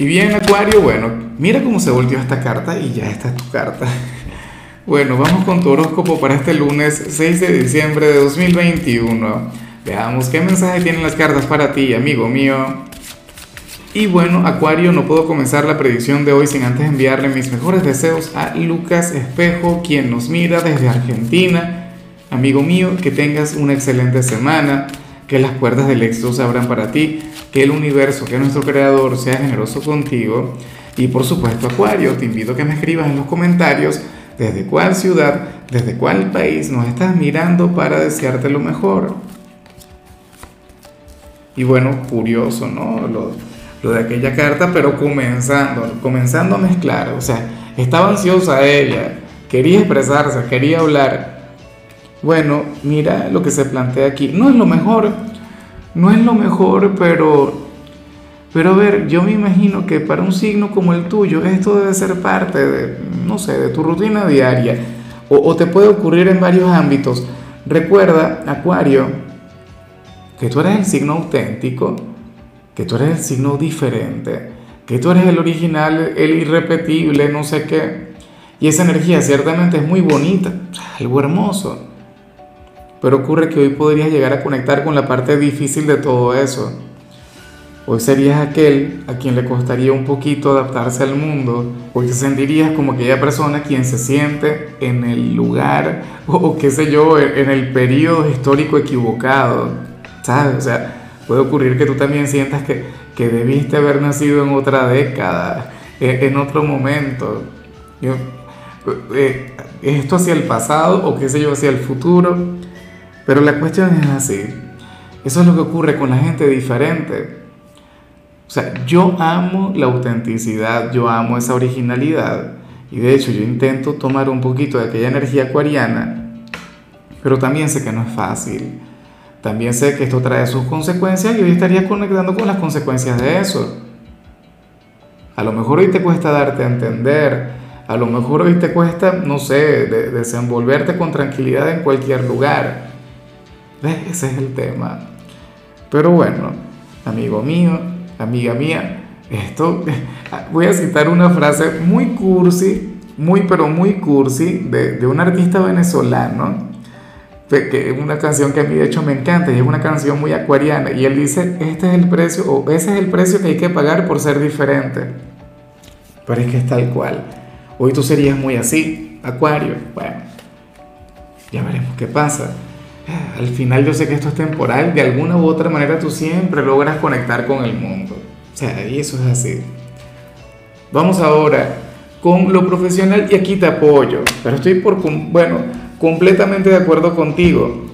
Y bien, Acuario, bueno, mira cómo se volteó esta carta y ya está tu carta. Bueno, vamos con tu horóscopo para este lunes 6 de diciembre de 2021. Veamos qué mensaje tienen las cartas para ti, amigo mío. Y bueno, Acuario, no puedo comenzar la predicción de hoy sin antes enviarle mis mejores deseos a Lucas Espejo, quien nos mira desde Argentina. Amigo mío, que tengas una excelente semana, que las puertas del éxito se abran para ti, que el universo, que nuestro creador sea generoso contigo. Y por supuesto, Acuario, te invito a que me escribas en los comentarios desde cuál ciudad, desde cuál país nos estás mirando para desearte lo mejor. Y bueno, curioso, ¿no? Lo, lo de aquella carta, pero comenzando, comenzando a mezclar. O sea, estaba ansiosa ella, quería expresarse, quería hablar. Bueno, mira lo que se plantea aquí. No es lo mejor, no es lo mejor, pero pero a ver, yo me imagino que para un signo como el tuyo, esto debe ser parte de, no sé, de tu rutina diaria. O, te puede ocurrir en varios ámbitos. Recuerda, Acuario, que tú eres el signo auténtico, que tú eres el signo diferente, que tú eres el original, el irrepetible, no sé qué. Y esa energía ciertamente es muy bonita, algo hermoso. Pero ocurre que hoy podrías llegar a conectar con la parte difícil de todo eso Hoy serías aquel a quien le costaría un poquito adaptarse al mundo. Hoy te sentirías como aquella persona quien se siente en el lugar o, qué sé yo, en el periodo histórico equivocado. ¿Sabes? O sea, puede ocurrir que tú también sientas que, que debiste haber nacido en otra década, e, en otro momento. Eh, esto hacia el pasado o qué sé yo, hacia el futuro. Pero la cuestión es así. Eso es lo que ocurre con la gente diferente. O sea, yo amo la autenticidad, yo amo esa originalidad y de hecho yo intento tomar un poquito de aquella energía acuariana, pero también sé que no es fácil. También sé que esto trae sus consecuencias y hoy estaría conectando con las consecuencias de eso. A lo mejor hoy te cuesta darte a entender, a lo mejor hoy te cuesta, no sé, desenvolverte con tranquilidad en cualquier lugar. Ese es el tema. Pero bueno, amigo mío, amiga mía, esto, voy a citar una frase muy cursi, muy pero muy cursi, de, de un artista venezolano, que es una canción que a mí de hecho me encanta y es una canción muy acuariana, y él dice, este es el precio, o ese es el precio que hay que pagar por ser diferente. Pero es que es tal cual. Hoy tú serías muy así, acuario. Bueno, ya veremos qué pasa al final yo sé que esto es temporal, de alguna u otra manera tú siempre logras conectar con el mundo. O sea, y eso es así. Vamos ahora con lo profesional y aquí te apoyo, pero estoy por, bueno, completamente de acuerdo contigo.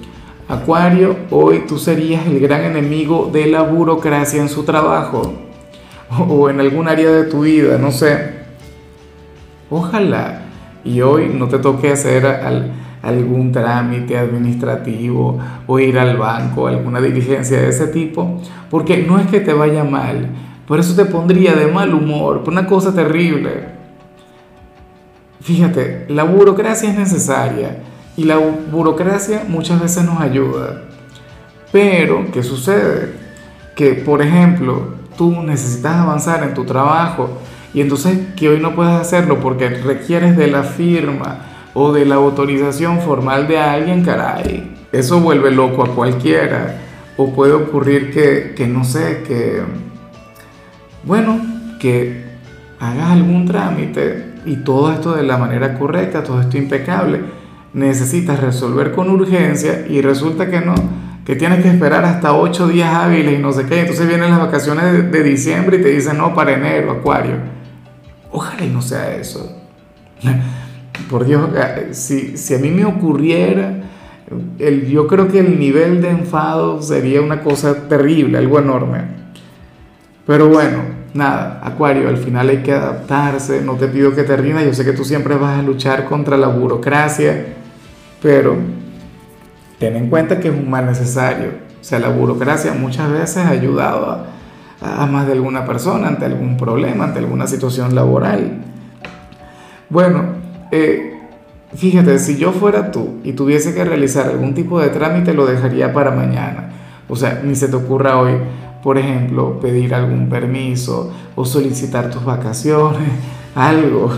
Acuario, hoy tú serías el gran enemigo de la burocracia en su trabajo o en algún área de tu vida, no sé. Ojalá y hoy no te toque hacer al algún trámite administrativo o ir al banco, alguna diligencia de ese tipo, porque no es que te vaya mal, por eso te pondría de mal humor, por una cosa terrible. Fíjate, la burocracia es necesaria y la burocracia muchas veces nos ayuda. Pero, ¿qué sucede? Que, por ejemplo, tú necesitas avanzar en tu trabajo y entonces que hoy no puedes hacerlo porque requieres de la firma o de la autorización formal de alguien, caray, eso vuelve loco a cualquiera. O puede ocurrir que, que no sé, que, bueno, que hagas algún trámite y todo esto de la manera correcta, todo esto impecable, necesitas resolver con urgencia y resulta que no, que tienes que esperar hasta ocho días hábiles y no sé qué. Entonces vienen las vacaciones de, de diciembre y te dicen no para enero, Acuario. Ojalá y no sea eso. Por Dios, eh, si, si a mí me ocurriera, yo creo que el nivel de enfado sería una cosa terrible, algo enorme. Pero bueno, nada, Acuario, al final hay que adaptarse, no te pido que te rindas, yo sé que tú siempre vas a luchar contra la burocracia, pero ten en cuenta que es un mal necesario. O sea, la burocracia muchas veces ha ayudado a, a más de alguna persona ante algún problema, ante alguna situación laboral. Bueno, eh, fíjate, si yo fuera tú y tuviese que realizar algún tipo de trámite, lo dejaría para mañana. O sea, ni se te ocurra hoy, por ejemplo, pedir algún permiso o solicitar tus vacaciones, algo.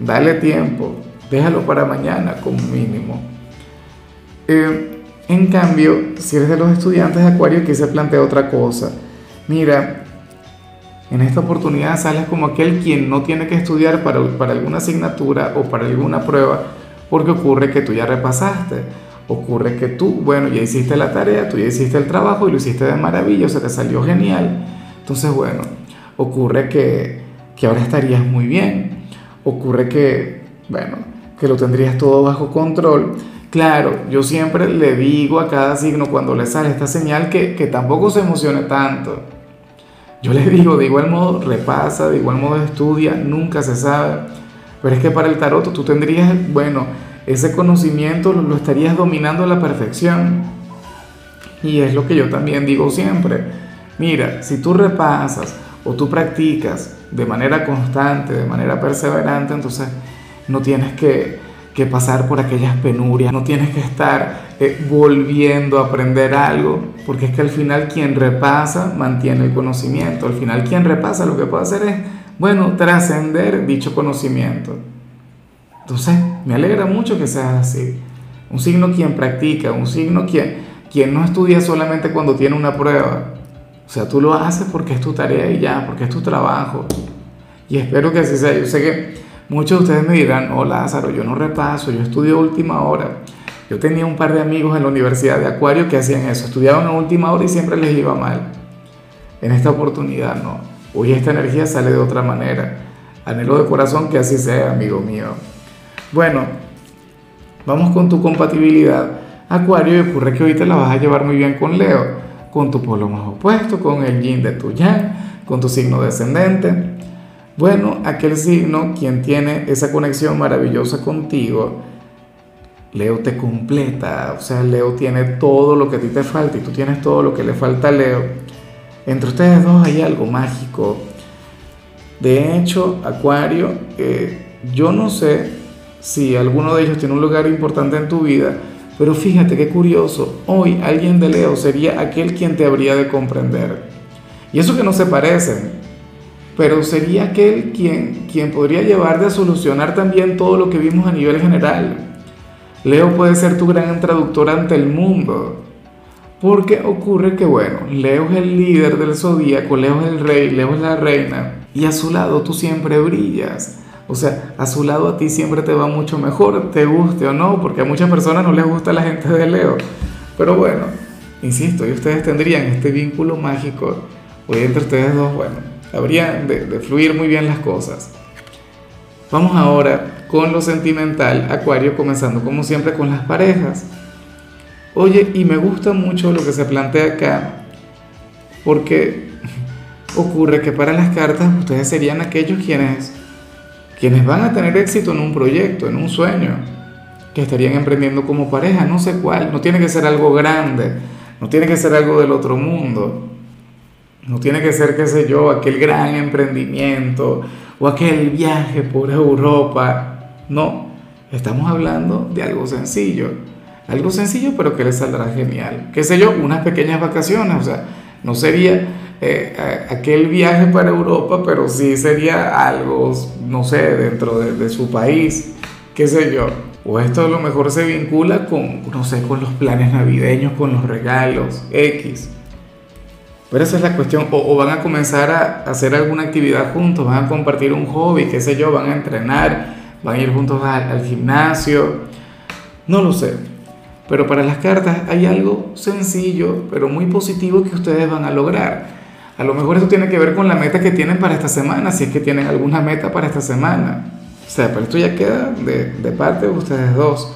Dale tiempo, déjalo para mañana como mínimo. Eh, en cambio, si eres de los estudiantes de Acuario, que se plantea otra cosa. Mira, en esta oportunidad sales como aquel quien no tiene que estudiar para, para alguna asignatura o para alguna prueba, porque ocurre que tú ya repasaste ocurre que tú, bueno, ya hiciste la tarea, tú ya hiciste el trabajo y lo hiciste de maravilla, o sea, te salió genial. Entonces, bueno, ocurre que, que ahora estarías muy bien. Ocurre que, bueno, que lo tendrías todo bajo control. Claro, yo siempre le digo a cada signo cuando le sale esta señal que, que tampoco se emocione tanto. Yo le digo, de igual modo repasa, de igual modo estudia, nunca se sabe. Pero es que para el tarot tú tendrías, bueno, ese conocimiento lo, estarías dominando a la perfección. Y es lo que yo también digo siempre. Mira, si tú repasas o tú practicas de manera constante, de manera perseverante, entonces no tienes que, pasar por aquellas penurias, no tienes que estar eh, volviendo a aprender algo, porque es que al final quien repasa mantiene el conocimiento, al final quien repasa lo que puede hacer es, bueno, trascender dicho conocimiento. Entonces, me alegra mucho que seas así. Un signo quien practica, un signo quien, quien no estudia solamente cuando tiene una prueba. O sea, tú lo haces porque es tu tarea y ya, porque es tu trabajo. Y espero que así sea. Yo sé que muchos de ustedes me dirán, oh Lázaro, yo no repaso, yo estudio última hora. Yo tenía un par de amigos en la Universidad de Acuario que hacían eso, estudiaban a última hora y siempre les iba mal. En esta oportunidad no. Hoy esta energía sale de otra manera. Anhelo de corazón que así sea, amigo mío. Bueno, vamos con tu compatibilidad. Acuario, y ocurre que ahorita la vas a llevar muy bien con Leo, con tu polo más opuesto, con el yin de tu yang, con tu signo descendente. Bueno, aquel signo, quien tiene esa conexión maravillosa contigo, Leo te completa, o sea, Leo tiene todo lo que a ti te falta y tú tienes todo lo que le falta a Leo. Entre ustedes dos hay algo mágico. De hecho, Acuario, eh, yo no sé si alguno de ellos tiene un lugar importante en tu vida, pero fíjate qué curioso, hoy alguien de Leo sería aquel quien te habría de comprender. Y eso que no se parecen, pero sería aquel quien, quien podría llevarte a solucionar también todo lo que vimos a nivel general. Leo puede ser tu gran traductor ante el mundo. Porque ocurre que, bueno, Leo es el líder del zodíaco, Leo es el rey, Leo es la reina, y a su lado tú siempre brillas. O sea, a su lado a ti siempre te va mucho mejor, te guste o no, porque a muchas personas no les gusta la gente de Leo. Pero bueno, insisto, y ustedes tendrían este vínculo mágico, hoy entre ustedes dos, bueno, habrían de, de fluir muy bien las cosas. Vamos ahora con lo sentimental, Acuario, comenzando como siempre con las parejas. Oye, y me gusta mucho lo que se plantea acá, porque ocurre que para las cartas ustedes serían aquellos quienes quienes van a tener éxito en un proyecto, en un sueño, que estarían emprendiendo como pareja, no sé cuál, no tiene que ser algo grande, no tiene que ser algo del otro mundo, no tiene que ser, qué sé yo, aquel gran emprendimiento o aquel viaje por Europa, no, estamos hablando de algo sencillo, algo sencillo pero que les saldrá genial, qué sé yo, unas pequeñas vacaciones, o sea, no sería eh, aquel viaje para Europa, pero sí sería algo, no sé, dentro de, su país, qué sé yo. O esto a lo mejor se vincula con, no sé, con los planes navideños, con los regalos, X. Pero esa es la cuestión. O, van a comenzar a hacer alguna actividad juntos, van a compartir un hobby, qué sé yo, van a entrenar, van a ir juntos al gimnasio. No lo sé. Pero para las cartas hay algo sencillo, pero muy positivo que ustedes van a lograr. A lo mejor eso tiene que ver con la meta que tienen para esta semana, si es que tienen alguna meta para esta semana. O sea, pero esto ya queda de, de parte de ustedes dos.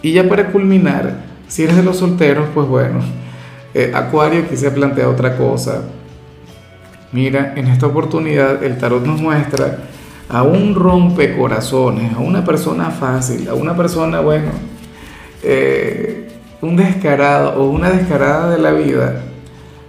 Y ya para culminar, si eres de los solteros, pues bueno, eh, Acuario quise plantear otra cosa. Mira, en esta oportunidad el tarot nos muestra a un rompecorazones, a una persona fácil, a una persona, bueno, eh, un descarado o una descarada de la vida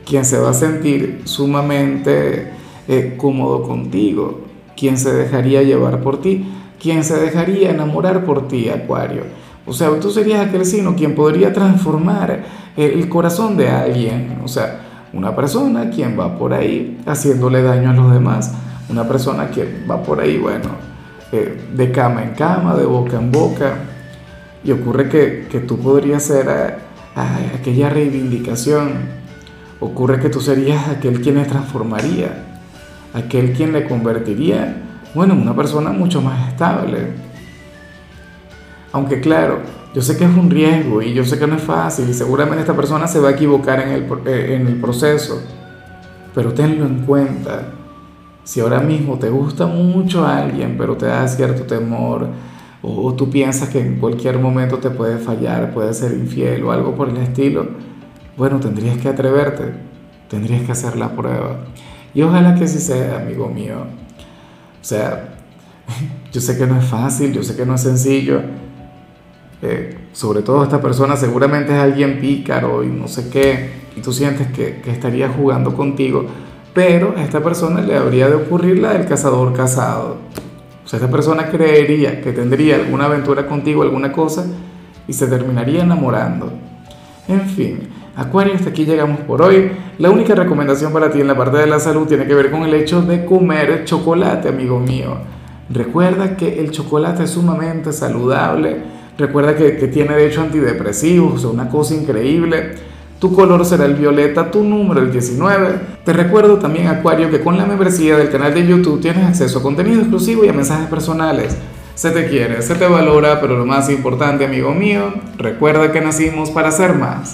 quien se va a sentir sumamente eh, cómodo contigo, quien se dejaría llevar por ti, quien se dejaría enamorar por ti, Acuario. O sea, tú serías aquel signo quien podría transformar el corazón de alguien. O sea, una persona quien va por ahí haciéndole daño a los demás. Una persona que va por ahí, bueno, eh, de cama en cama, de boca en boca. Y ocurre que, que tú podrías ser eh, aquella reivindicación. Ocurre que tú serías aquel quien le transformaría, aquel quien le convertiría, bueno, en una persona mucho más estable. Aunque claro, yo sé que es un riesgo y yo sé que no es fácil y seguramente esta persona se va a equivocar en el, eh, en el proceso, pero tenlo en cuenta. Si ahora mismo te gusta mucho a alguien, pero te da cierto temor, o, tú piensas que en cualquier momento te puede fallar, puede ser infiel o algo por el estilo, bueno, tendrías que atreverte, tendrías que hacer la prueba. Y ojalá que así sea, amigo mío. O sea, yo sé que no es fácil, yo sé que no es sencillo. Eh, sobre todo esta persona seguramente es alguien pícaro y no sé qué, y tú sientes que, estaría jugando contigo, pero a esta persona le habría de ocurrir la del cazador casado. O sea, esta persona creería que tendría alguna aventura contigo, alguna cosa, y se terminaría enamorando. En fin, Acuario, hasta aquí llegamos por hoy. La única recomendación para ti en la parte de la salud tiene que ver con el hecho de comer chocolate, amigo mío. Recuerda que el chocolate es sumamente saludable. Recuerda que, que tiene de hecho antidepresivos, o una cosa increíble. Tu color será el violeta, tu número el 19. Te recuerdo también, Acuario, que con la membresía del canal de YouTube tienes acceso a contenido exclusivo y a mensajes personales. Se te quiere, se te valora, pero lo más importante, amigo mío, recuerda que nacimos para ser más.